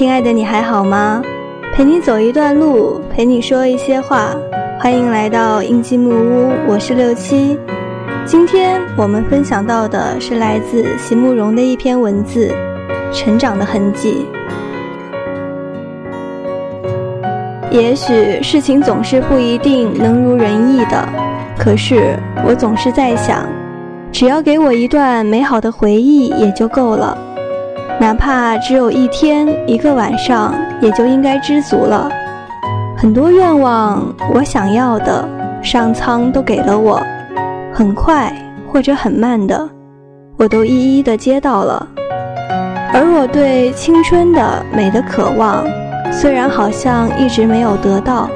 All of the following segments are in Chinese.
亲爱的，你还好吗？陪你走一段路，陪你说一些话。欢迎来到应季木屋，我是六七。今天我们分享到的是来自席慕容的一篇文字《成长的痕迹》。也许事情总是不一定能如人意的，可是我总是在想，只要给我一段美好的回忆也就够了。哪怕只有一天、一个晚上，也就应该知足了。很多愿望，我想要的，上苍都给了我，很快或者很慢的，我都一一的接到了。而我对青春的美的渴望，虽然好像一直没有得到，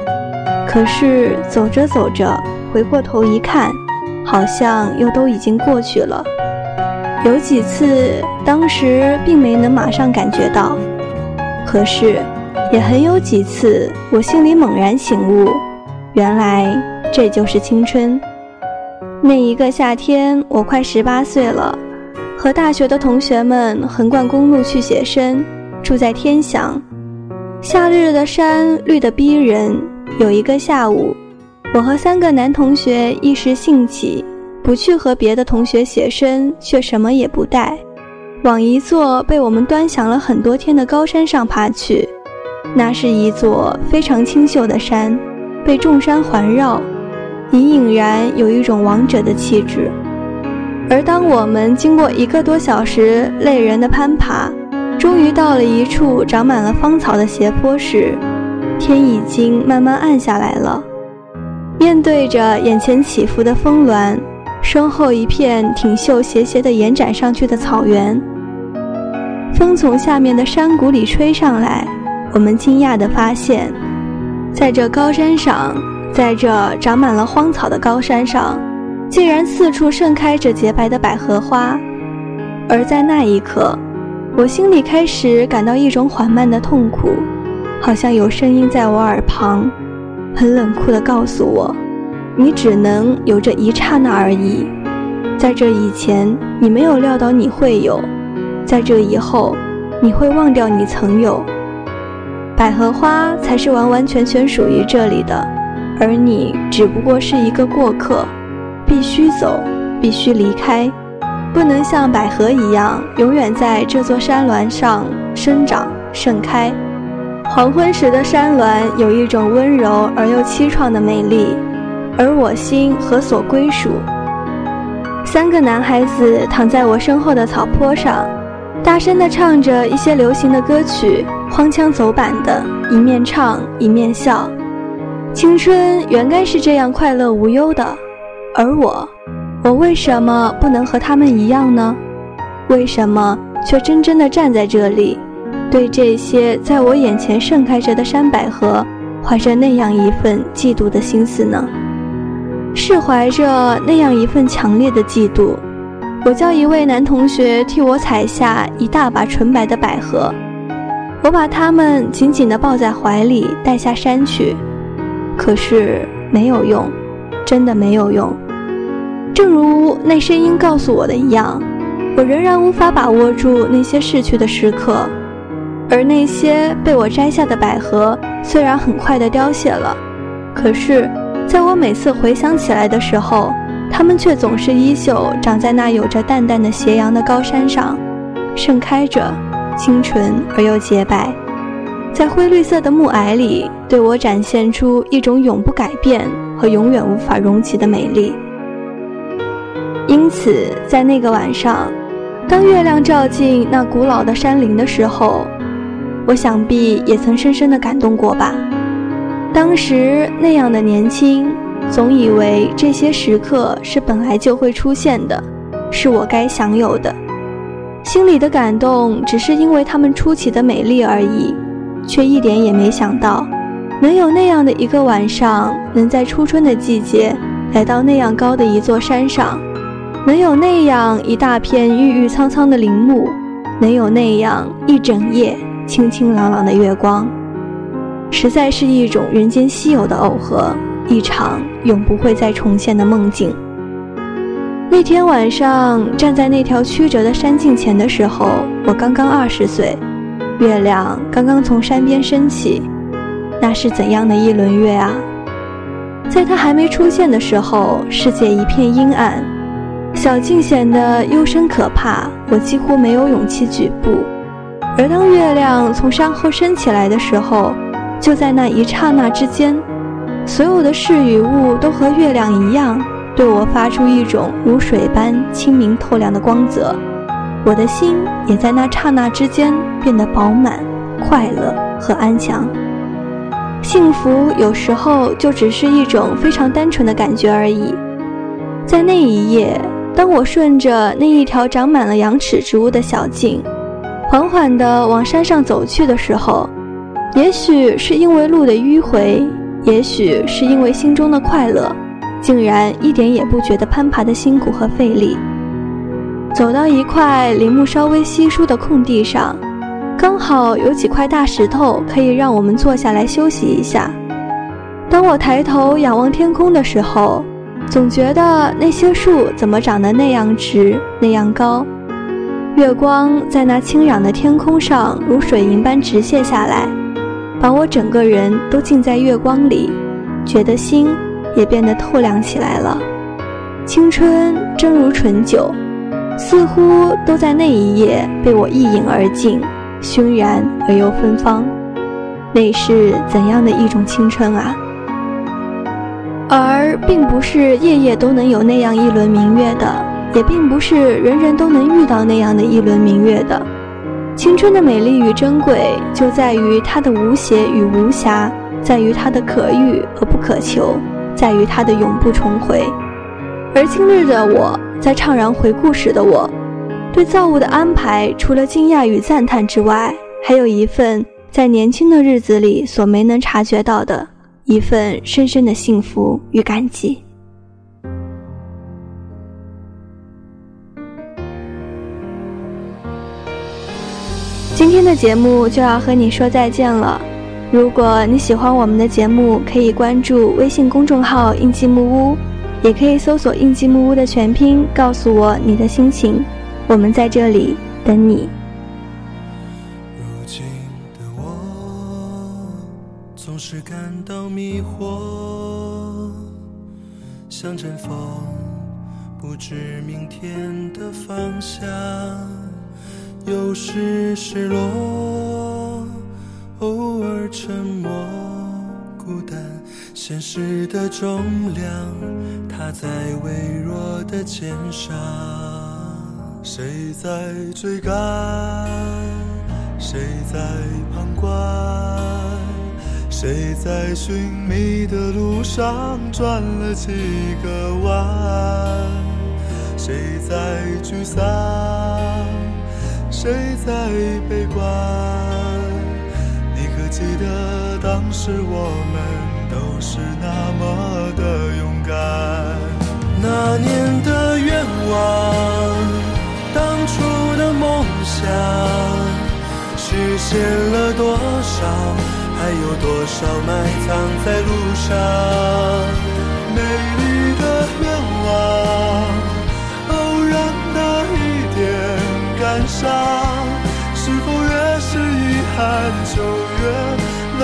可是走着走着，回过头一看，好像又都已经过去了。有几次，当时并没能马上感觉到，可是，也很有几次，我心里猛然醒悟，原来这就是青春。那一个夏天，我快十八岁了，和大学的同学们横贯公路去写生，住在天祥，夏日的山绿得逼人。有一个下午，我和三个男同学一时兴起。不去和别的同学写生，却什么也不带，往一座被我们端详了很多天的高山上爬去。那是一座非常清秀的山，被众山环绕，隐隐然有一种王者的气质。而当我们经过一个多小时累人的攀爬，终于到了一处长满了芳草的斜坡时，天已经慢慢暗下来了。面对着眼前起伏的峰峦。身后一片挺秀斜斜的延展上去的草原，风从下面的山谷里吹上来，我们惊讶地发现，在这高山上，在这长满了荒草的高山上，竟然四处盛开着洁白的百合花。而在那一刻，我心里开始感到一种缓慢的痛苦，好像有声音在我耳旁，很冷酷地告诉我。你只能有这一刹那而已，在这以前，你没有料到你会有；在这以后，你会忘掉你曾有。百合花才是完完全全属于这里的，而你只不过是一个过客，必须走，必须离开，不能像百合一样永远在这座山峦上生长盛开。黄昏时的山峦有一种温柔而又凄怆的美丽。而我心何所归属？三个男孩子躺在我身后的草坡上，大声地唱着一些流行的歌曲，荒腔走板的，一面唱一面笑。青春原该是这样快乐无忧的，而我，我为什么不能和他们一样呢？为什么却真真的站在这里，对这些在我眼前盛开着的山百合，怀着那样一份嫉妒的心思呢？是怀着那样一份强烈的嫉妒，我叫一位男同学替我采下一大把纯白的百合，我把它们紧紧地抱在怀里，带下山去。可是没有用，真的没有用。正如那声音告诉我的一样，我仍然无法把握住那些逝去的时刻，而那些被我摘下的百合，虽然很快地凋谢了，可是。在我每次回想起来的时候，它们却总是依旧长在那有着淡淡的斜阳的高山上，盛开着，清纯而又洁白，在灰绿色的暮霭里，对我展现出一种永不改变和永远无法容起的美丽。因此，在那个晚上，当月亮照进那古老的山林的时候，我想必也曾深深地感动过吧。当时那样的年轻，总以为这些时刻是本来就会出现的，是我该享有的。心里的感动只是因为他们出奇的美丽而已，却一点也没想到，能有那样的一个晚上，能在初春的季节来到那样高的一座山上，能有那样一大片郁郁苍苍的林木，能有那样一整夜清清朗朗的月光。实在是一种人间稀有的偶合，一场永不会再重现的梦境。那天晚上，站在那条曲折的山径前的时候，我刚刚二十岁，月亮刚刚从山边升起，那是怎样的一轮月啊！在它还没出现的时候，世界一片阴暗，小径显得幽深可怕，我几乎没有勇气举步。而当月亮从山后升起来的时候，就在那一刹那之间，所有的事与物都和月亮一样，对我发出一种如水般清明透亮的光泽。我的心也在那刹那之间变得饱满、快乐和安详。幸福有时候就只是一种非常单纯的感觉而已。在那一夜，当我顺着那一条长满了羊齿植物的小径，缓缓地往山上走去的时候，也许是因为路的迂回，也许是因为心中的快乐，竟然一点也不觉得攀爬的辛苦和费力。走到一块林木稍微稀疏的空地上，刚好有几块大石头可以让我们坐下来休息一下。当我抬头仰望天空的时候，总觉得那些树怎么长得那样直、那样高？月光在那清朗的天空上如水银般直泻下来，把我整个人都浸在月光里，觉得心也变得透亮起来了。青春真如醇酒。似乎都在那一夜被我一饮而尽，熏然而又芬芳。那是怎样的一种青春啊！而并不是夜夜都能有那样一轮明月的，也并不是人人都能遇到那样的一轮明月的。青春的美丽与珍贵，就在于它的无邪与无瑕，在于它的可遇而不可求，在于它的永不重回。而今日的我。在怅然回顾时的我，对造物的安排，除了惊讶与赞叹之外，还有一份在年轻的日子里所没能察觉到的一份深深的幸福与感激。今天的节目就要和你说再见了。如果你喜欢我们的节目，可以关注微信公众号“印记木屋”。也可以搜索“印记木屋”的全拼，告诉我你的心情。我们在这里等你。如今的我总是感到迷惑，像阵风，不知明天的方向。有时失落，偶尔沉默，孤单。现实的重量，它在微弱的肩上。谁在追赶？谁在旁观？谁在寻觅的路上转了几个弯？谁在沮丧？谁在悲观？你可记得当时我们？都是那么的勇敢，那年的愿望，当初的梦想，实现了多少？还有多少埋藏在路上？美丽是否越是遗憾，就越难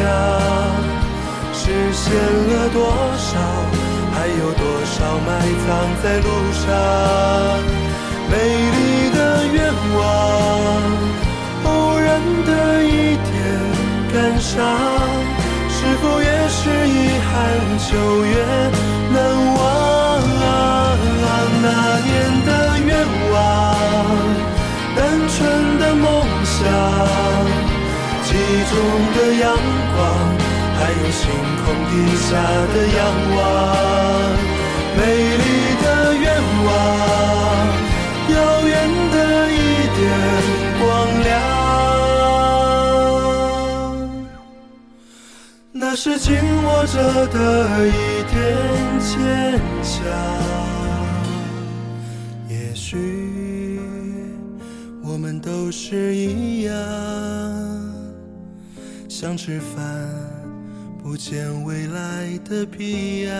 想实现了多少？还有多少埋藏在路上？美丽的愿望，偶然。的一点感伤，是否也是遗憾？九月记中的阳光，还有星空底下的仰望，美丽的愿望，遥远的一点光亮，那是紧握着的一点坚强。也许我们都是一样。想吃饭，不见未来的彼岸。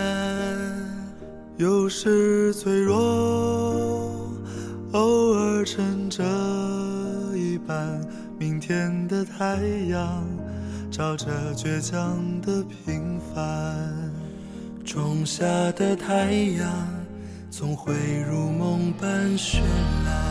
有时脆弱，偶尔撑着一半。明天的太阳，照着倔强的平凡。种下的太阳，总会如梦般绚烂。